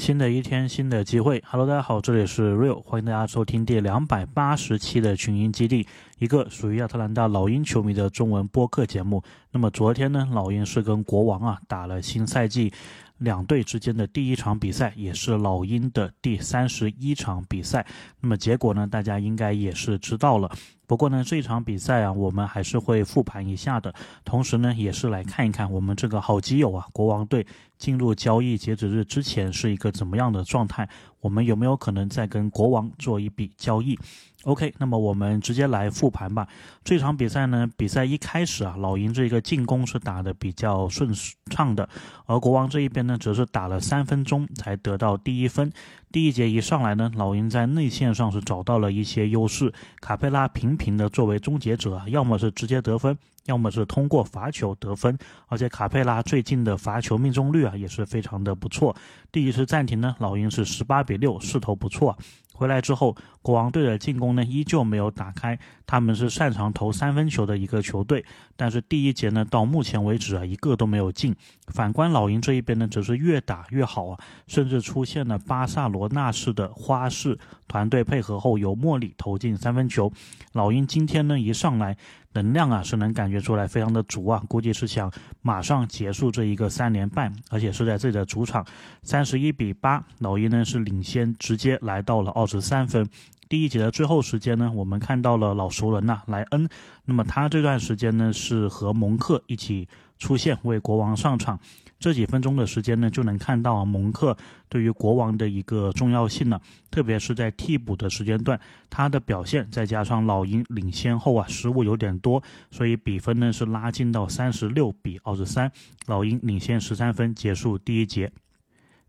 新的一天，新的机会。Hello，大家好，这里是 Real，欢迎大家收听第两百八十期的群英基地，一个属于亚特兰大老鹰球迷的中文播客节目。那么昨天呢，老鹰是跟国王啊打了新赛季两队之间的第一场比赛，也是老鹰的第三十一场比赛。那么结果呢，大家应该也是知道了。不过呢，这场比赛啊，我们还是会复盘一下的。同时呢，也是来看一看我们这个好基友啊，国王队进入交易截止日之前是一个怎么样的状态。我们有没有可能再跟国王做一笔交易？OK，那么我们直接来复盘吧。这场比赛呢，比赛一开始啊，老鹰这个进攻是打得比较顺畅的，而国王这一边呢，则是打了三分钟才得到第一分。第一节一上来呢，老鹰在内线上是找到了一些优势，卡佩拉频频的作为终结者，要么是直接得分，要么是通过罚球得分，而且卡佩拉最近的罚球命中率啊也是非常的不错。第一次暂停呢，老鹰是十八比六，势头不错。回来之后，国王队的进攻呢依旧没有打开，他们是擅长投三分球的一个球队，但是第一节呢到目前为止啊一个都没有进。反观老鹰这一边呢，则是越打越好啊，甚至出现了巴萨罗那式的花式团队配合后由莫里投进三分球。老鹰今天呢一上来。能量啊是能感觉出来非常的足啊，估计是想马上结束这一个三连败，而且是在自己的主场，三十一比八，老鹰呢是领先，直接来到了二十三分。第一节的最后时间呢，我们看到了老熟人呐莱恩，那么他这段时间呢是和蒙克一起出现为国王上场。这几分钟的时间呢，就能看到蒙克对于国王的一个重要性了，特别是在替补的时间段，他的表现再加上老鹰领先后啊，失误有点多，所以比分呢是拉近到三十六比二十三，老鹰领先十三分，结束第一节。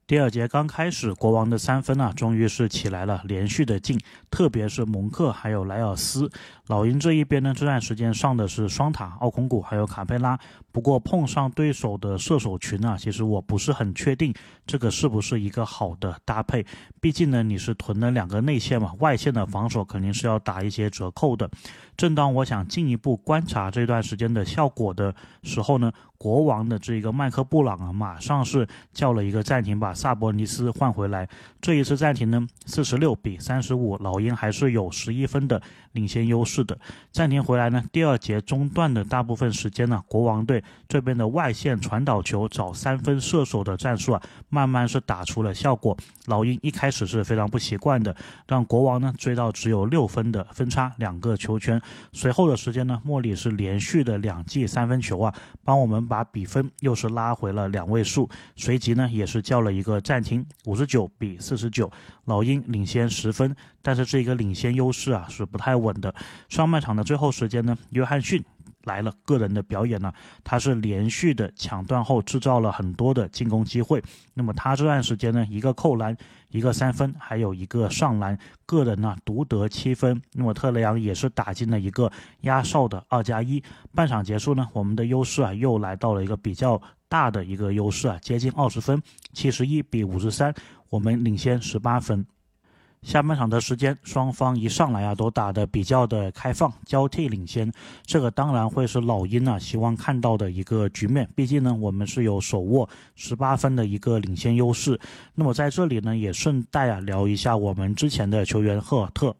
第二节刚开始，国王的三分啊，终于是起来了，连续的进，特别是蒙克还有莱尔斯。老鹰这一边呢，这段时间上的是双塔奥孔古还有卡佩拉，不过碰上对手的射手群啊，其实我不是很确定这个是不是一个好的搭配。毕竟呢，你是囤了两个内线嘛，外线的防守肯定是要打一些折扣的。正当我想进一步观察这段时间的效果的时候呢。国王的这个麦克布朗啊，马上是叫了一个暂停，把萨博尼斯换回来。这一次暂停呢，四十六比三十五，老鹰还是有十一分的领先优势是的。暂停回来呢，第二节中段的大部分时间呢，国王队这边的外线传导球找三分射手的战术啊，慢慢是打出了效果。老鹰一开始是非常不习惯的，让国王呢追到只有六分的分差，两个球权。随后的时间呢，莫里是连续的两记三分球啊，帮我们。把比分又是拉回了两位数，随即呢也是叫了一个暂停，五十九比四十九，老鹰领先十分，但是这个领先优势啊是不太稳的。上半场的最后时间呢，约翰逊。来了个人的表演呢，他是连续的抢断后制造了很多的进攻机会。那么他这段时间呢，一个扣篮，一个三分，还有一个上篮，个人呢独得七分。那么特雷杨也是打进了一个压哨的二加一。半场结束呢，我们的优势啊又来到了一个比较大的一个优势啊，接近二十分，七十一比五十三，我们领先十八分。下半场的时间，双方一上来啊都打得比较的开放，交替领先。这个当然会是老鹰啊希望看到的一个局面。毕竟呢，我们是有手握十八分的一个领先优势。那么在这里呢，也顺带啊聊一下我们之前的球员赫尔特。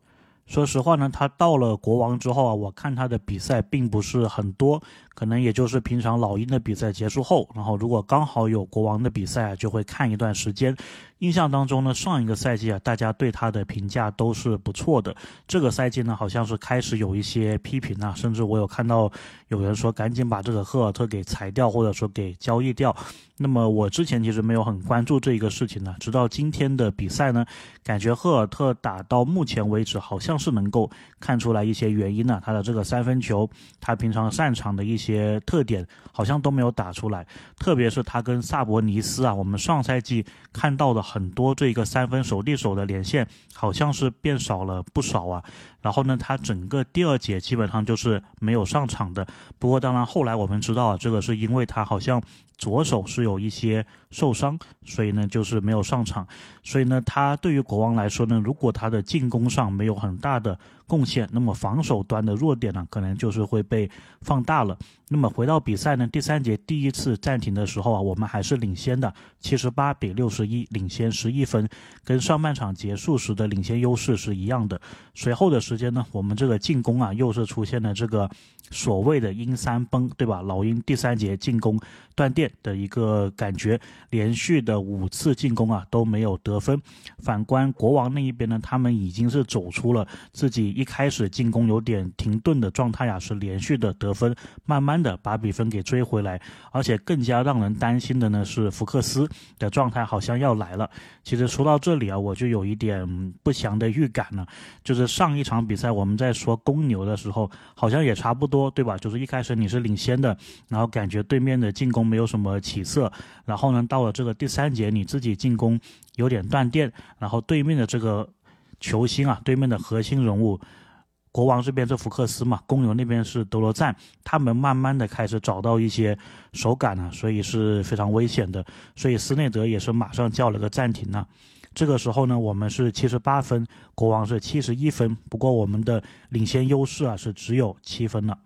说实话呢，他到了国王之后啊，我看他的比赛并不是很多。可能也就是平常老鹰的比赛结束后，然后如果刚好有国王的比赛啊，就会看一段时间。印象当中呢，上一个赛季啊，大家对他的评价都是不错的。这个赛季呢，好像是开始有一些批评啊，甚至我有看到有人说赶紧把这个赫尔特给裁掉，或者说给交易掉。那么我之前其实没有很关注这一个事情呢，直到今天的比赛呢，感觉赫尔特打到目前为止好像是能够看出来一些原因呢。他的这个三分球，他平常擅长的一些。些特点好像都没有打出来，特别是他跟萨博尼斯啊，我们上赛季看到的很多这个三分手递手的连线，好像是变少了不少啊。然后呢，他整个第二节基本上就是没有上场的。不过当然后来我们知道啊，这个是因为他好像左手是有一些受伤，所以呢就是没有上场。所以呢，他对于国王来说呢，如果他的进攻上没有很大的贡献，那么防守端的弱点呢，可能就是会被放大了。那么回到比赛呢，第三节第一次暂停的时候啊，我们还是领先的，七十八比六十一，领先十一分，跟上半场结束时的领先优势是一样的。随后的时间呢，我们这个进攻啊，又是出现了这个所谓的阴三崩，对吧？老鹰第三节进攻断电的一个感觉，连续的五次进攻啊都没有得分。反观国王那一边呢，他们已经是走出了自己一开始进攻有点停顿的状态啊，是连续的得分，慢慢。的把比分给追回来，而且更加让人担心的呢是福克斯的状态好像要来了。其实说到这里啊，我就有一点不祥的预感了。就是上一场比赛我们在说公牛的时候，好像也差不多，对吧？就是一开始你是领先的，然后感觉对面的进攻没有什么起色，然后呢到了这个第三节你自己进攻有点断电，然后对面的这个球星啊，对面的核心人物。国王这边是福克斯嘛，公牛那边是德罗赞，他们慢慢的开始找到一些手感了，所以是非常危险的，所以斯内德也是马上叫了个暂停呢。这个时候呢，我们是七十八分，国王是七十一分，不过我们的领先优势啊是只有七分了。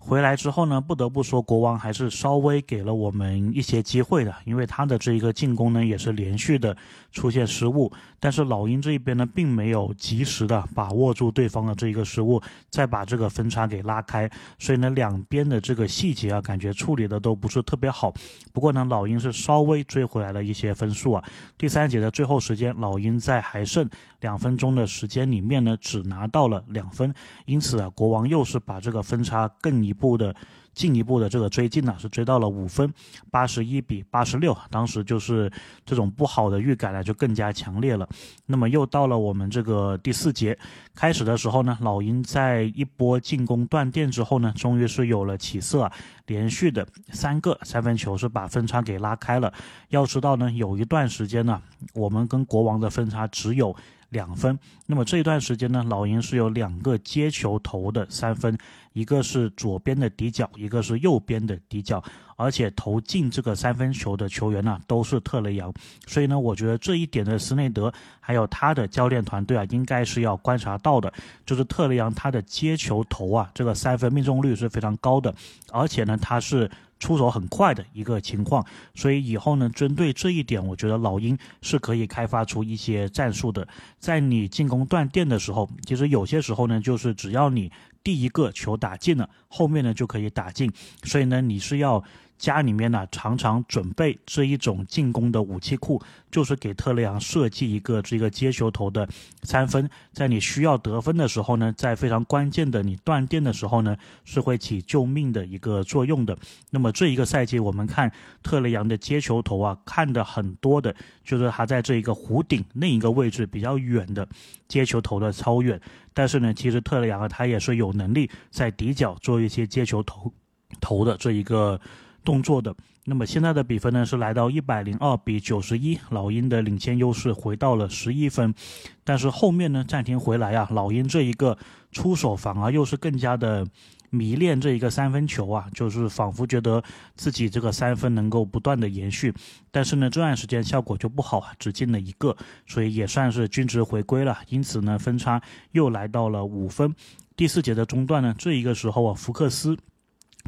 回来之后呢，不得不说国王还是稍微给了我们一些机会的，因为他的这一个进攻呢也是连续的出现失误，但是老鹰这一边呢并没有及时的把握住对方的这一个失误，再把这个分差给拉开，所以呢两边的这个细节啊感觉处理的都不是特别好。不过呢老鹰是稍微追回来了一些分数啊。第三节的最后时间，老鹰在还剩两分钟的时间里面呢只拿到了两分，因此啊国王又是把这个分差更一。步的进一步的这个追进呢，是追到了五分，八十一比八十六。当时就是这种不好的预感呢，就更加强烈了。那么又到了我们这个第四节开始的时候呢，老鹰在一波进攻断电之后呢，终于是有了起色，连续的三个三分球是把分差给拉开了。要知道呢，有一段时间呢，我们跟国王的分差只有。两分，那么这一段时间呢，老鹰是有两个接球投的三分，一个是左边的底角，一个是右边的底角，而且投进这个三分球的球员呢都是特雷杨，所以呢，我觉得这一点的斯内德还有他的教练团队啊，应该是要观察到的，就是特雷杨他的接球投啊，这个三分命中率是非常高的，而且呢，他是。出手很快的一个情况，所以以后呢，针对这一点，我觉得老鹰是可以开发出一些战术的。在你进攻断电的时候，其实有些时候呢，就是只要你第一个球打进了，后面呢就可以打进。所以呢，你是要。家里面呢，常常准备这一种进攻的武器库，就是给特雷杨设计一个这个接球投的三分，在你需要得分的时候呢，在非常关键的你断电的时候呢，是会起救命的一个作用的。那么这一个赛季，我们看特雷杨的接球投啊，看的很多的就是他在这一个弧顶另一个位置比较远的接球投的超远，但是呢，其实特雷杨啊，他也是有能力在底角做一些接球投投的这一个。动作的，那么现在的比分呢是来到一百零二比九十一，老鹰的领先优势回到了十一分，但是后面呢暂停回来啊，老鹰这一个出手反而又是更加的迷恋这一个三分球啊，就是仿佛觉得自己这个三分能够不断的延续，但是呢这段时间效果就不好啊，只进了一个，所以也算是均值回归了，因此呢分差又来到了五分。第四节的中段呢，这一个时候啊，福克斯。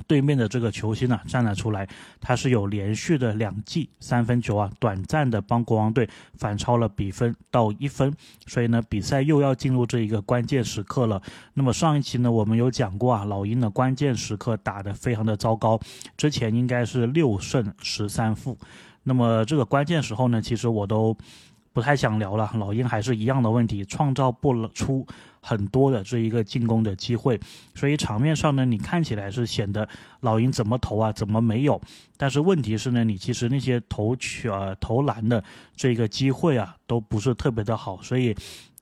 对面的这个球星呢站了出来，他是有连续的两记三分球啊，短暂的帮国王队反超了比分到一分，所以呢比赛又要进入这一个关键时刻了。那么上一期呢我们有讲过啊，老鹰的关键时刻打得非常的糟糕，之前应该是六胜十三负，那么这个关键时候呢，其实我都。不太想聊了，老鹰还是一样的问题，创造不了出很多的这一个进攻的机会，所以场面上呢，你看起来是显得老鹰怎么投啊，怎么没有？但是问题是呢，你其实那些投取啊、投篮的这个机会啊，都不是特别的好，所以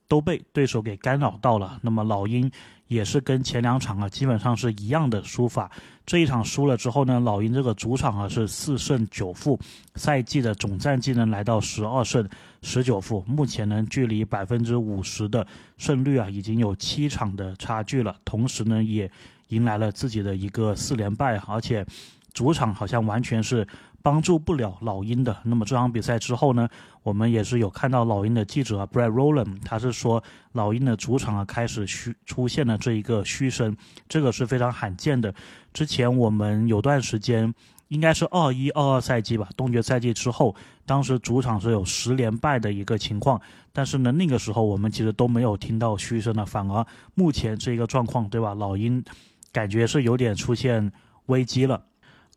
都被对手给干扰到了。那么老鹰。也是跟前两场啊基本上是一样的输法，这一场输了之后呢，老鹰这个主场啊是四胜九负，赛季的总战绩呢来到十二胜十九负，目前呢距离百分之五十的胜率啊已经有七场的差距了，同时呢也迎来了自己的一个四连败，而且主场好像完全是帮助不了老鹰的。那么这场比赛之后呢，我们也是有看到老鹰的记者 Brad Rowland，他是说老鹰的主场啊开始虚出现了这一个嘘声，这个是非常罕见的。之前我们有段时间。应该是二一二二赛季吧，东决赛季之后，当时主场是有十连败的一个情况，但是呢，那个时候我们其实都没有听到嘘声的，反而目前这个状况，对吧？老鹰感觉是有点出现危机了，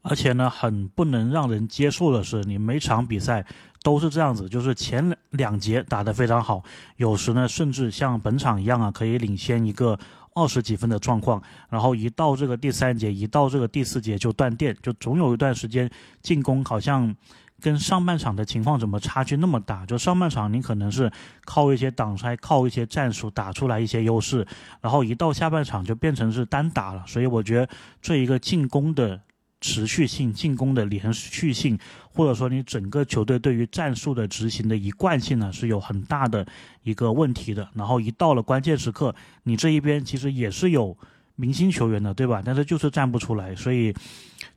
而且呢，很不能让人接受的是，你每场比赛都是这样子，就是前两节打得非常好，有时呢，甚至像本场一样啊，可以领先一个。二十几分的状况，然后一到这个第三节，一到这个第四节就断电，就总有一段时间进攻好像跟上半场的情况怎么差距那么大？就上半场你可能是靠一些挡拆、靠一些战术打出来一些优势，然后一到下半场就变成是单打了。所以我觉得这一个进攻的。持续性进攻的连续性，或者说你整个球队对于战术的执行的一贯性呢，是有很大的一个问题的。然后一到了关键时刻，你这一边其实也是有明星球员的，对吧？但是就是站不出来，所以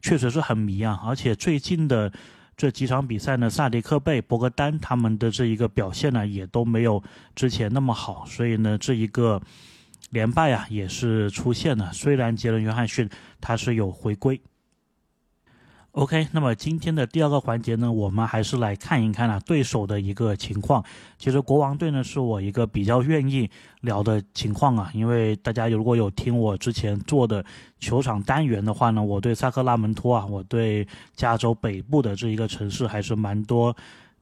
确实是很迷啊。而且最近的这几场比赛呢，萨迪克贝、博格丹他们的这一个表现呢，也都没有之前那么好，所以呢，这一个连败啊，也是出现了。虽然杰伦约翰逊他是有回归。OK，那么今天的第二个环节呢，我们还是来看一看啊对手的一个情况。其实国王队呢是我一个比较愿意聊的情况啊，因为大家如果有听我之前做的球场单元的话呢，我对萨克拉门托啊，我对加州北部的这一个城市还是蛮多。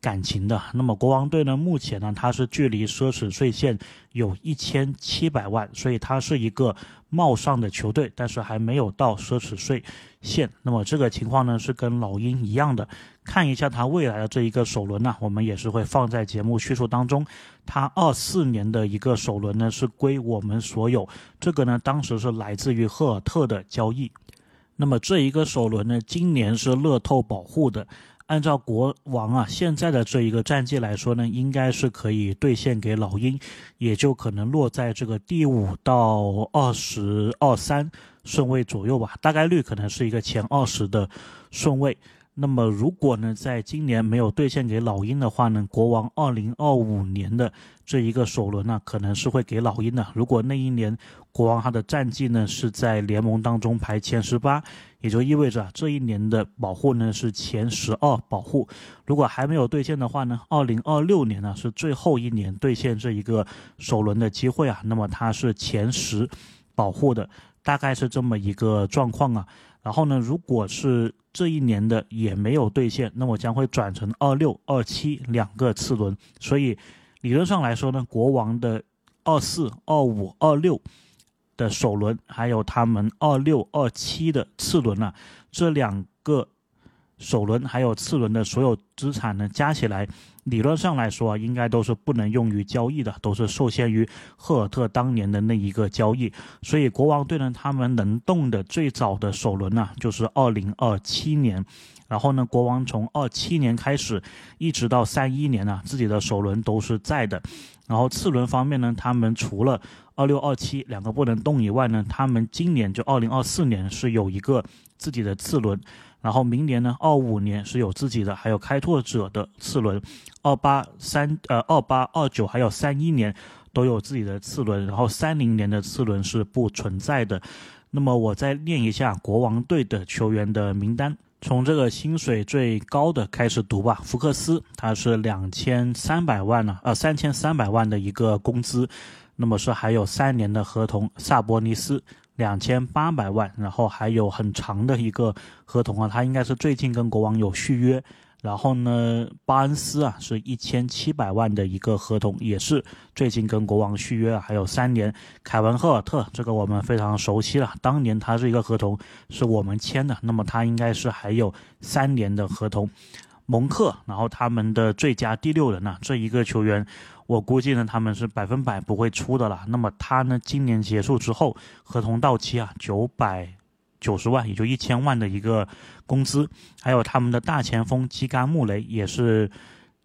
感情的，那么国王队呢？目前呢，它是距离奢侈税线有一千七百万，所以它是一个冒上的球队，但是还没有到奢侈税线。那么这个情况呢，是跟老鹰一样的。看一下它未来的这一个首轮呢，我们也是会放在节目叙述当中。它二四年的一个首轮呢，是归我们所有。这个呢，当时是来自于赫尔特的交易。那么这一个首轮呢，今年是乐透保护的。按照国王啊现在的这一个战绩来说呢，应该是可以兑现给老鹰，也就可能落在这个第五到二十二三顺位左右吧，大概率可能是一个前二十的顺位。那么如果呢，在今年没有兑现给老鹰的话呢，国王二零二五年的这一个首轮呢，可能是会给老鹰的。如果那一年国王他的战绩呢是在联盟当中排前十八，也就意味着这一年的保护呢是前十二保护。如果还没有兑现的话呢，二零二六年呢是最后一年兑现这一个首轮的机会啊，那么它是前十保护的，大概是这么一个状况啊。然后呢，如果是这一年的也没有兑现，那么将会转成二六、二七两个次轮。所以理论上来说呢，国王的二四、二五、二六的首轮，还有他们二六、二七的次轮啊，这两个。首轮还有次轮的所有资产呢，加起来，理论上来说应该都是不能用于交易的，都是受限于赫尔特当年的那一个交易。所以国王队呢，他们能动的最早的首轮呢，就是二零二七年。然后呢，国王从二七年开始，一直到三一年呢，自己的首轮都是在的。然后次轮方面呢，他们除了二六二七两个不能动以外呢，他们今年就二零二四年是有一个自己的次轮。然后明年呢，二五年是有自己的，还有开拓者的次轮，二八三呃二八二九还有三一年都有自己的次轮，然后三零年的次轮是不存在的。那么我再念一下国王队的球员的名单，从这个薪水最高的开始读吧。福克斯他是两千三百万呢，呃三千三百万的一个工资，那么是还有三年的合同。萨博尼斯。两千八百万，然后还有很长的一个合同啊，他应该是最近跟国王有续约。然后呢，巴恩斯啊是一千七百万的一个合同，也是最近跟国王续约，还有三年。凯文赫尔特这个我们非常熟悉了，当年他是一个合同是我们签的，那么他应该是还有三年的合同。蒙克，然后他们的最佳第六人呢，这一个球员。我估计呢，他们是百分百不会出的了。那么他呢，今年结束之后，合同到期啊，九百九十万，也就一千万的一个工资。还有他们的大前锋基甘穆雷，也是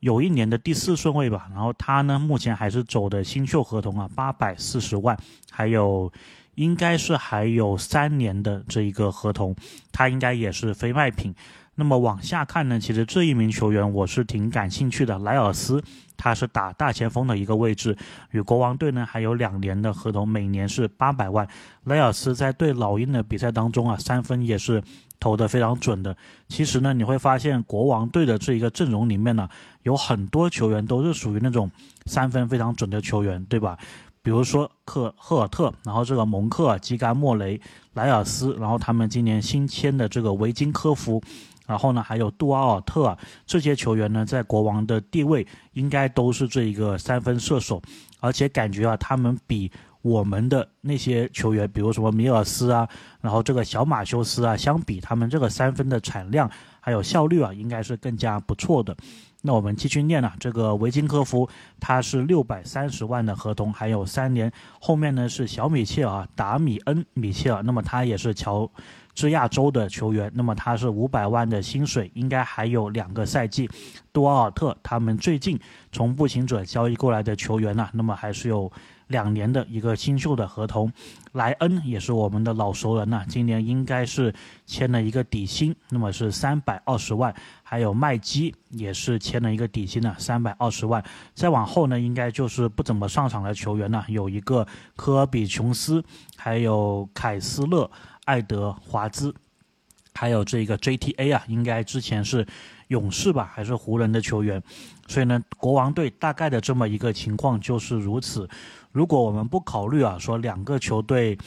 有一年的第四顺位吧。然后他呢，目前还是走的新秀合同啊，八百四十万。还有应该是还有三年的这一个合同，他应该也是非卖品。那么往下看呢，其实这一名球员我是挺感兴趣的，莱尔斯，他是打大前锋的一个位置，与国王队呢还有两年的合同，每年是八百万。莱尔斯在对老鹰的比赛当中啊，三分也是投的非常准的。其实呢，你会发现国王队的这一个阵容里面呢，有很多球员都是属于那种三分非常准的球员，对吧？比如说克赫尔特，然后这个蒙克、基甘、莫雷、莱尔斯，然后他们今年新签的这个维金科夫。然后呢，还有杜阿尔特啊，这些球员呢，在国王的地位应该都是这一个三分射手，而且感觉啊，他们比我们的那些球员，比如什么米尔斯啊，然后这个小马修斯啊，相比他们这个三分的产量还有效率啊，应该是更加不错的。那我们继续念啊，这个维金科夫他是六百三十万的合同，还有三年，后面呢是小米切尔达米恩米切尔，那么他也是乔。是亚洲的球员，那么他是五百万的薪水，应该还有两个赛季。杜瓦尔特他们最近从步行者交易过来的球员呢，那么还是有两年的一个新秀的合同。莱恩也是我们的老熟人了，今年应该是签了一个底薪，那么是三百二十万。还有麦基也是签了一个底薪呢，三百二十万。再往后呢，应该就是不怎么上场的球员呢，有一个科比琼斯，还有凯斯勒。爱德华兹，还有这个 JTA 啊，应该之前是勇士吧，还是湖人的球员，所以呢，国王队大概的这么一个情况就是如此。如果我们不考虑啊，说两个球队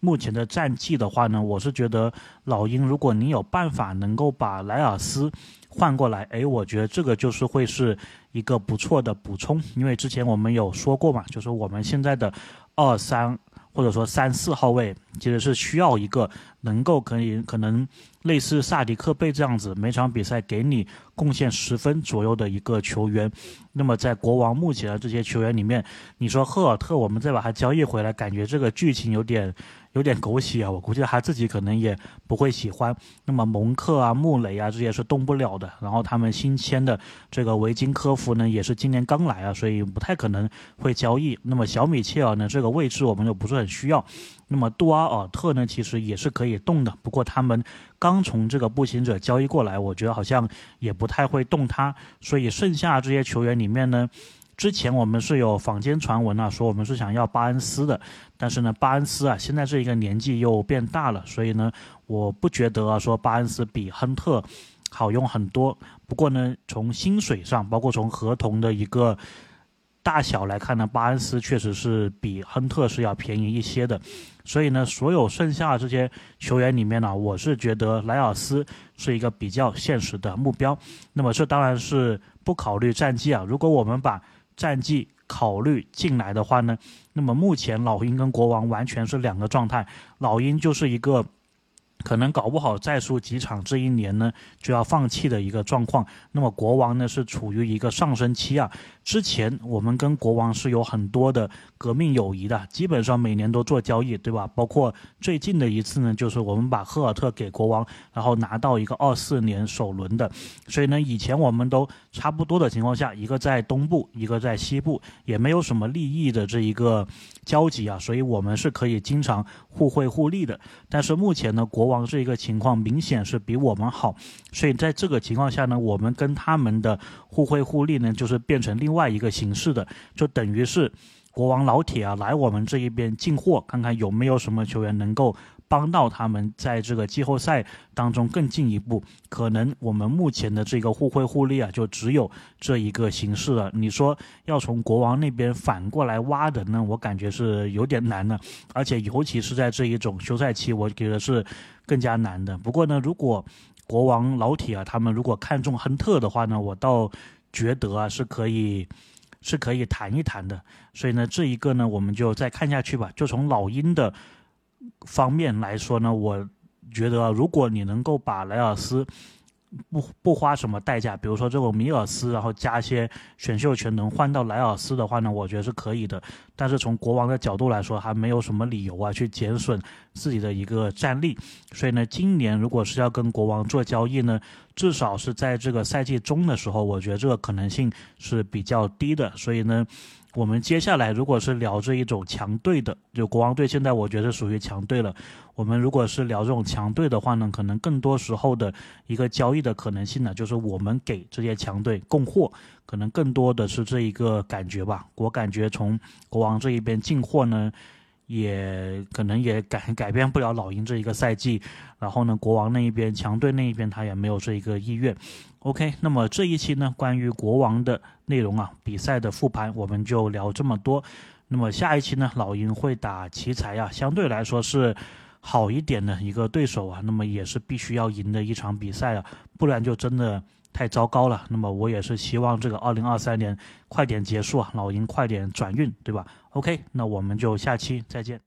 目前的战绩的话呢，我是觉得老鹰，如果你有办法能够把莱尔斯换过来，诶，我觉得这个就是会是一个不错的补充，因为之前我们有说过嘛，就是我们现在的二三。或者说三四号位其实是需要一个能够可以可能类似萨迪克贝这样子每场比赛给你贡献十分左右的一个球员。那么在国王目前的这些球员里面，你说赫尔特，我们再把他交易回来，感觉这个剧情有点。有点狗血啊，我估计他自己可能也不会喜欢。那么蒙克啊、穆雷啊这些是动不了的。然后他们新签的这个维金科夫呢，也是今年刚来啊，所以不太可能会交易。那么小米切尔呢，这个位置我们就不是很需要。那么杜阿尔特呢，其实也是可以动的，不过他们刚从这个步行者交易过来，我觉得好像也不太会动他。所以剩下这些球员里面呢。之前我们是有坊间传闻啊，说我们是想要巴恩斯的，但是呢，巴恩斯啊，现在这一个年纪又变大了，所以呢，我不觉得啊，说巴恩斯比亨特好用很多。不过呢，从薪水上，包括从合同的一个大小来看呢，巴恩斯确实是比亨特是要便宜一些的。所以呢，所有剩下这些球员里面呢，我是觉得莱尔斯是一个比较现实的目标。那么这当然是不考虑战绩啊，如果我们把战绩考虑进来的话呢，那么目前老鹰跟国王完全是两个状态，老鹰就是一个。可能搞不好再输几场，这一年呢就要放弃的一个状况。那么国王呢是处于一个上升期啊。之前我们跟国王是有很多的革命友谊的，基本上每年都做交易，对吧？包括最近的一次呢，就是我们把赫尔特给国王，然后拿到一个二四年首轮的。所以呢，以前我们都差不多的情况下，一个在东部，一个在西部，也没有什么利益的这一个交集啊，所以我们是可以经常互惠互利的。但是目前呢，国王。这一个情况明显是比我们好，所以在这个情况下呢，我们跟他们的互惠互利呢，就是变成另外一个形式的，就等于是国王老铁啊来我们这一边进货，看看有没有什么球员能够。帮到他们在这个季后赛当中更进一步，可能我们目前的这个互惠互利啊，就只有这一个形式了。你说要从国王那边反过来挖人呢，我感觉是有点难的，而且尤其是在这一种休赛期，我觉得是更加难的。不过呢，如果国王老铁啊，他们如果看中亨特的话呢，我倒觉得啊是可以是可以谈一谈的。所以呢，这一个呢，我们就再看下去吧。就从老鹰的。方面来说呢，我觉得如果你能够把莱尔斯不不花什么代价，比如说这个米尔斯，然后加一些选秀权能换到莱尔斯的话呢，我觉得是可以的。但是从国王的角度来说，还没有什么理由啊去减损自己的一个战力。所以呢，今年如果是要跟国王做交易呢，至少是在这个赛季中的时候，我觉得这个可能性是比较低的。所以呢。我们接下来如果是聊这一种强队的，就国王队现在我觉得属于强队了。我们如果是聊这种强队的话呢，可能更多时候的一个交易的可能性呢，就是我们给这些强队供货，可能更多的是这一个感觉吧。我感觉从国王这一边进货呢。也可能也改改变不了老鹰这一个赛季，然后呢，国王那一边强队那一边他也没有这一个意愿。OK，那么这一期呢，关于国王的内容啊，比赛的复盘我们就聊这么多。那么下一期呢，老鹰会打奇才啊，相对来说是好一点的一个对手啊，那么也是必须要赢的一场比赛啊，不然就真的。太糟糕了，那么我也是希望这个二零二三年快点结束啊，老鹰快点转运，对吧？OK，那我们就下期再见。